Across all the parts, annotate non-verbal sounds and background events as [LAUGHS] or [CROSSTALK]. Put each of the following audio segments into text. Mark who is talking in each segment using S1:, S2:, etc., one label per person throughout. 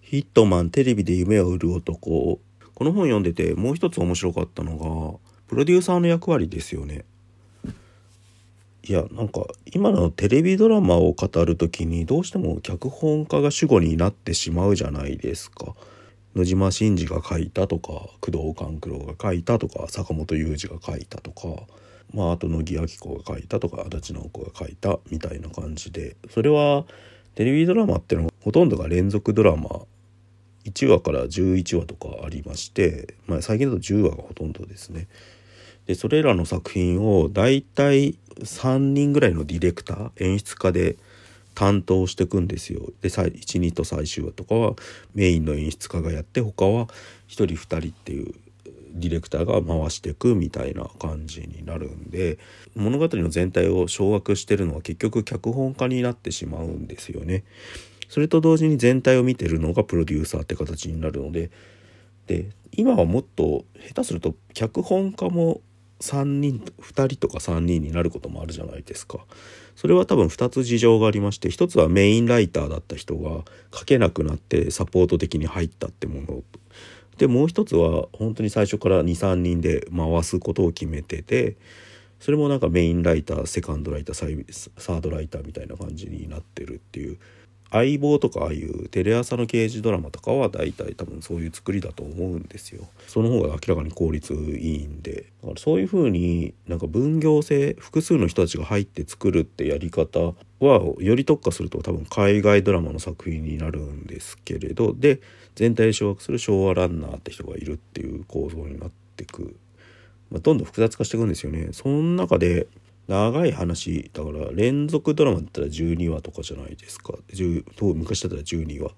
S1: ヒットマンテレビで夢を売る男。この本読んでてもう一つ面白かったのがプロデューサーの役割ですよね。いやなんか今のテレビドラマを語る時にどうしても脚本家が主語になってしまうじゃないですか。野島伸司が書いたとか工藤官九郎が書いたとか坂本雄二が書いたとか。まああと乃木明子が書いたとか足立直子が書いたみたいな感じでそれはテレビドラマってのはほとんどが連続ドラマ1話から11話とかありまして、まあ、最近だと10話がほとんどですね。でそれらの作品を大体3人ぐらいのディレクター演出家で担当していくんですよ。で12と最終話とかはメインの演出家がやって他は1人2人っていうディレクターが回していくみたいな感じになるんで物語の全体を掌握してるのは結局脚本家になってしまうんですよね。それと同時に全体を見てるのがプロデューサーって形になるのでで今はもっと下手すると脚本家も3人2人とか3人になることもあるじゃないですか。それは多分2つ事情がありまして1つはメインライターだった人が書けなくなってサポート的に入ったってものでもう一つは本当に最初から23人で回すことを決めててそれもなんかメインライターセカンドライターサードライターみたいな感じになってるっていう相棒とかああいうテレ朝の刑事ドラマとかは大体多分そういう作りだと思うんですよ。その方が明らかに効率いいんで。だからそういう風になんか分業制複数の人たちが入って作るってやり方はより特化すると多分海外ドラマの作品になるんですけれどで全体で掌握する昭和ランナーって人がいるっていう構造になってく。まあ、どんどん複雑化していくんですよね。その中で長い話だから連続ドラマだったら12話とかじゃないですか。昔だったら12話。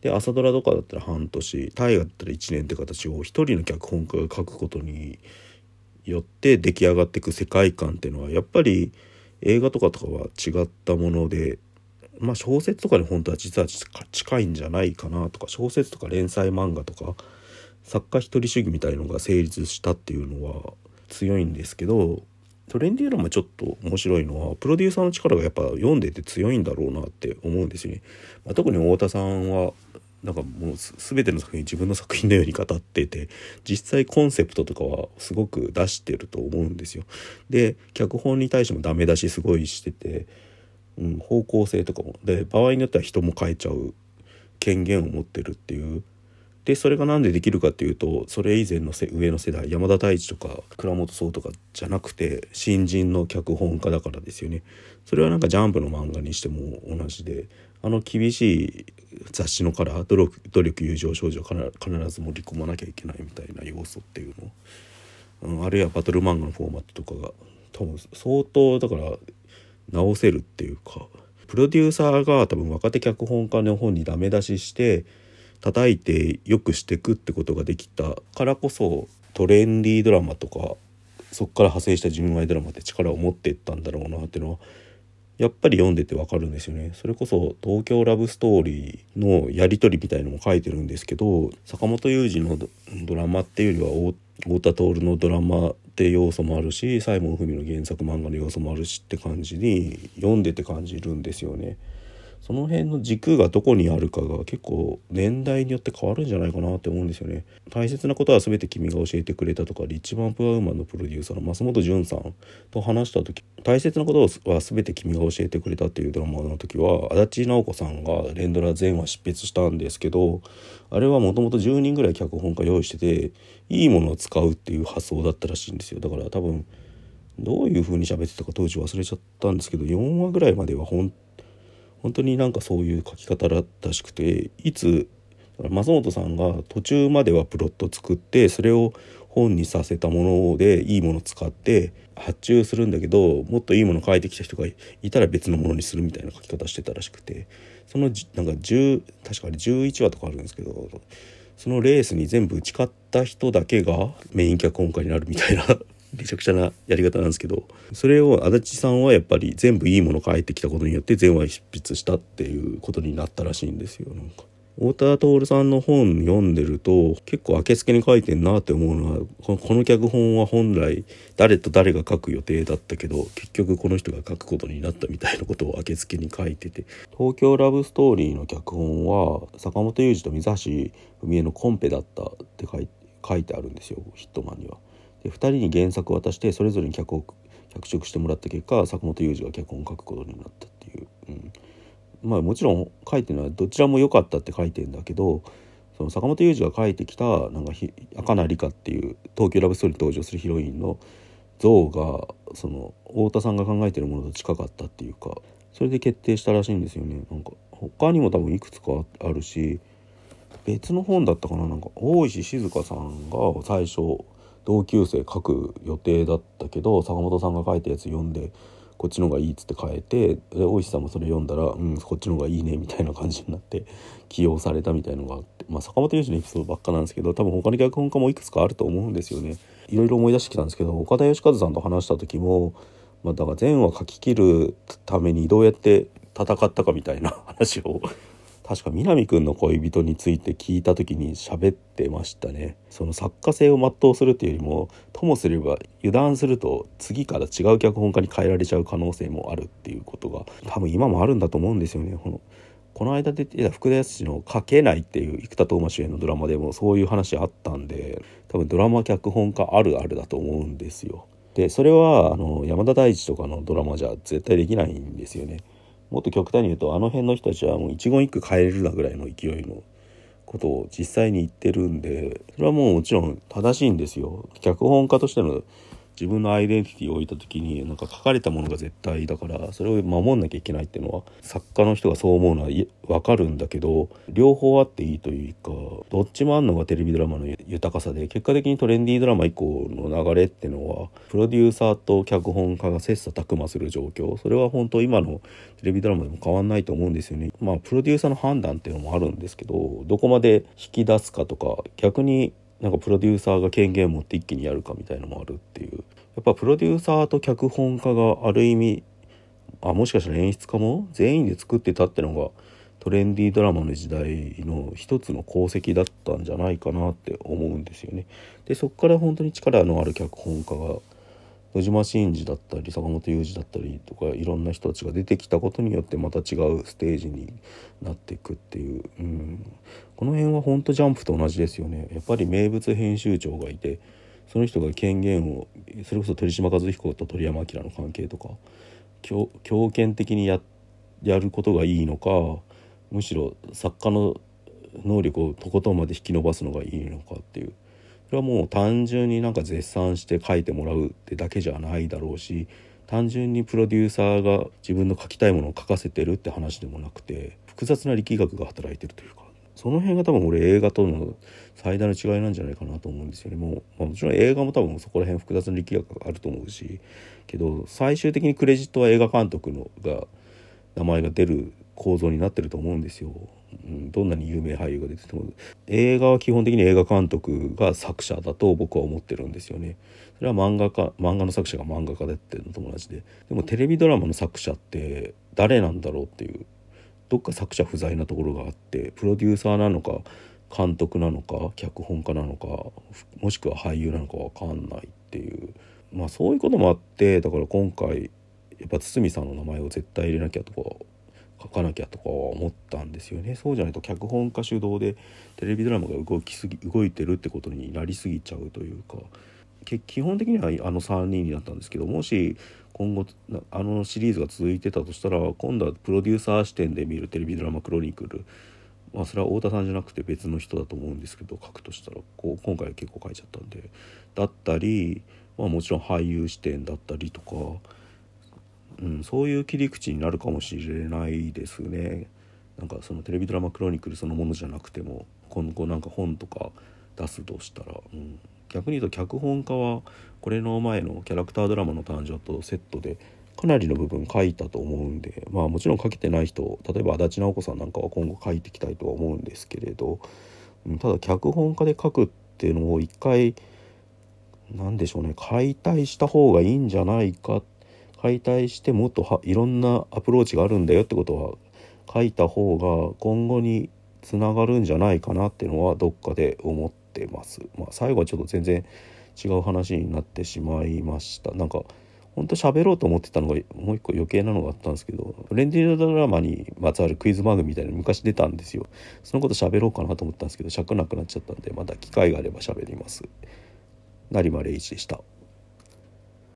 S1: で朝ドラとかだったら半年。大河だったら1年って形を一人の脚本家が書くことによって出来上がっていく世界観っていうのはやっぱり映画とかとかは違ったものでまあ小説とかに本当は実は近いんじゃないかなとか小説とか連載漫画とか作家一人主義みたいのが成立したっていうのは強いんですけどトレンディードラマちょっと面白いのはプロデューサーの力がやっぱ読んでて強いんだろうなって思うんですよね。まあ、特に太田さんはなんかもう全ての作品自分の作品のように語ってて実際コンセプトとかはすごく出してると思うんですよ。で脚本に対してもダメ出しすごいしてて、うん、方向性とかもで場合によっては人も変えちゃう権限を持ってるっていうでそれが何でできるかっていうとそれ以前の上の世代山田太一とか倉本壮とかじゃなくて新人の脚本家だからですよね。それはなんかジャンプの漫画にしても同じであの厳しい雑誌のカラー努力努力友情少女を必ず盛り込まなきゃいけないみたいな要素っていうの、うん、あるいはバトル漫画のフォーマットとかが多分相当だから直せるっていうかプロデューサーが多分若手脚本家の本にダメ出しして叩いて良くしていくってことができたからこそトレンディードラマとかそこから派生した純愛ドラマって力を持っていったんだろうなっていうのはやっぱり読んでてわかるんですよね。それこそ東京ラブストーリーのやり取りみたいのも書いてるんですけど坂本雄二のドラマっていうよりは太田徹のドラマって要素もあるし西門文の原作漫画の要素もあるしって感じに読んでて感じるんですよね。その辺の軸がどこにあるかが結構年代によって変わるんじゃないかなって思うんですよね。大切なことは全て君が教えてくれたとかリッチマンプアウーマンのプロデューサーの増本潤さんと話した時大切なことは全て君が教えてくれたっていうドラマの時は足立直子さんが連ドラ全話執筆したんですけどあれはもともと10人ぐらい脚本家用意してていいものを使うっていう発想だったらしいんですよだから多分どういう風に喋ってたか当時忘れちゃったんですけど4話ぐらいまでは本本当になんかそういう書き方らしくていつ増本さんが途中まではプロット作ってそれを本にさせたものでいいもの使って発注するんだけどもっといいもの書いてきた人がいたら別のものにするみたいな書き方してたらしくてそのなんか10確かに11話とかあるんですけどそのレースに全部打ち勝った人だけがメイン脚本家になるみたいなめちゃくちゃなやり方なんですけどそれを足立さんはやっぱり全部いいもの書いてきたことによって全話執筆したっていうことになったらしいんですよなんか太田徹さんの本読んでると結構あけすけに書いてんなって思うのはこの脚本は本来誰と誰が書く予定だったけど結局この人が書くことになったみたいなことをあけすけに書いてて「東京ラブストーリー」の脚本は坂本雄二と水橋文江のコンペだったって書いてあるんですよヒットマンには。で2人に原作を渡してそれぞれに脚を脚色してもらった結果坂本雄二が脚本を書くことになったっていう。うん。まあもちろん書いてるのはどちらも良かったって書いてんだけどその坂本雄二が書いてきたなんか赤名理香っていう東京ラブストーリーに登場するヒロインの像がその太田さんが考えてるものと近かったっていうかそれで決定したらしいんですよね。なんか他にも多分いくつかあるし別の本だったかな。なんか大石静香さんが最初同級生書く予定だったけど坂本さんが書いたやつ読んでこっちの方がいいっつって変えて大石さんもそれ読んだら、うん、こっちの方がいいねみたいな感じになって [LAUGHS] 起用されたみたいのがあって、まあ、坂本龍二のエピソードばっかなんですけど多分他の脚本家もいくつかあると思うんですよね。いろいろ思い出してきたんですけど岡田義和さんと話した時も、まあ、だから全話書き切るためにどうやって戦ったかみたいな話を確か南くんの恋人について聞いた時に喋ってましたねその作家性を全うするっていうよりもともすれば油断すると次から違う脚本家に変えられちゃう可能性もあるっていうことが多分今もあるんだと思うんですよねこのこの間出てた福田康の「書けない」っていう生田斗真主演のドラマでもそういう話あったんで多分ドラマ脚本家あるあるだと思うんですよ。でそれはあの山田大地とかのドラマじゃ絶対できないんですよね。もっと極端に言うとあの辺の人たちはもう一言一句変えるなぐらいの勢いのことを実際に言ってるんでそれはもうもちろん正しいんですよ。脚本家としての自分のアイデンティティを置いた時になんか書かれたものが絶対だからそれを守んなきゃいけないっていうのは作家の人がそう思うのは分かるんだけど両方あっていいというかどっちもあんのがテレビドラマの豊かさで結果的にトレンディードラマ以降の流れっていうのはプロデューサーと脚本家が切磋琢磨する状況それは本当今のテレビドラマでも変わんないと思うんですよね。まあプロデューサーの判断っていうのもあるんですけどどこまで引き出すかとか逆になんかプロデューサーが権限を持って一気にやるかみたいのもあるっていうやっぱプロデューサーと脚本家がある意味あもしかしたら演出家も全員で作ってたってのがトレンディードラマの時代の一つの功績だったんじゃないかなって思うんですよね。でそこから本当に力のある脚本家が野島真司だったり坂本雄二だったりとかいろんな人たちが出てきたことによってまた違うステージになっていくっていう、うん、この辺は本当ジャンプと同じですよね。やっぱり名物編集長がいてその人が権限をそれこそ鳥島和彦と鳥山明の関係とか強権的にややることがいいのかむしろ作家の能力をとことんまで引き伸ばすのがいいのかっていう。れはもう単純になんか絶賛して書いてもらうってだけじゃないだろうし単純にプロデューサーが自分の書きたいものを書かせてるって話でもなくて複雑な力学が働いてるというかその辺が多分俺映画との最大の違いなんじゃないかなと思うんですよね。もう、まあ、もちろん映画も多分そこら辺複雑な力学があると思うしけど最終的にクレジットは映画監督のが名前が出る構造になってると思うんですよ。うん、どんなに有名俳優が出てても映画は基本的に映画監督が作者だと僕は思ってるんですよね。それは漫画家漫画の作者が漫画家でっていうのと同じででもテレビドラマの作者って誰なんだろうっていうどっか作者不在なところがあってプロデューサーなのか監督なのか脚本家なのかもしくは俳優なのか分かんないっていうまあそういうこともあってだから今回やっぱ堤さんの名前を絶対入れなきゃとか書かなきゃとかは思ったんですよね。そうじゃないと脚本家主導でテレビドラマが動きすぎ動いてるってことになりすぎちゃうというか。基本的にはあの3人になったんですけどもし今後あのシリーズが続いてたとしたら今度はプロデューサー視点で見るテレビドラマ「クロニクル」まあそれは太田さんじゃなくて別の人だと思うんですけど書くとしたらこう今回結構書いちゃったんで。だったり、まあ、もちろん俳優視点だったりとか。うん、そういう切り口になるかもしれないですね。なんかそのテレビドラマ「クロニクル」そのものじゃなくても今後なんか本とか出すとしたら、うん、逆に言うと脚本家はこれの前のキャラクタードラマの誕生とセットでかなりの部分書いたと思うんでまあもちろん書けてない人例えば足立直子さんなんかは今後書いていきたいとは思うんですけれど、うん、ただ脚本家で書くっていうのを一回何でしょうね解体した方がいいんじゃないかって解体してもっとはいろんなアプローチがあるんだよってことは書いた方が今後につながるんじゃないかなっていうのはどっかで思ってます。まあ、最後はちょっと全然違う話になってしまいました。なんか本当喋ろうと思ってたのがもう一個余計なのがあったんですけどレンディードラマにまつわるクイズ番組みたいなの昔出たんですよそのこと喋ろうかなと思ったんですけど尺なくなっちゃったんでまた機会があれば喋ります成間礼一でした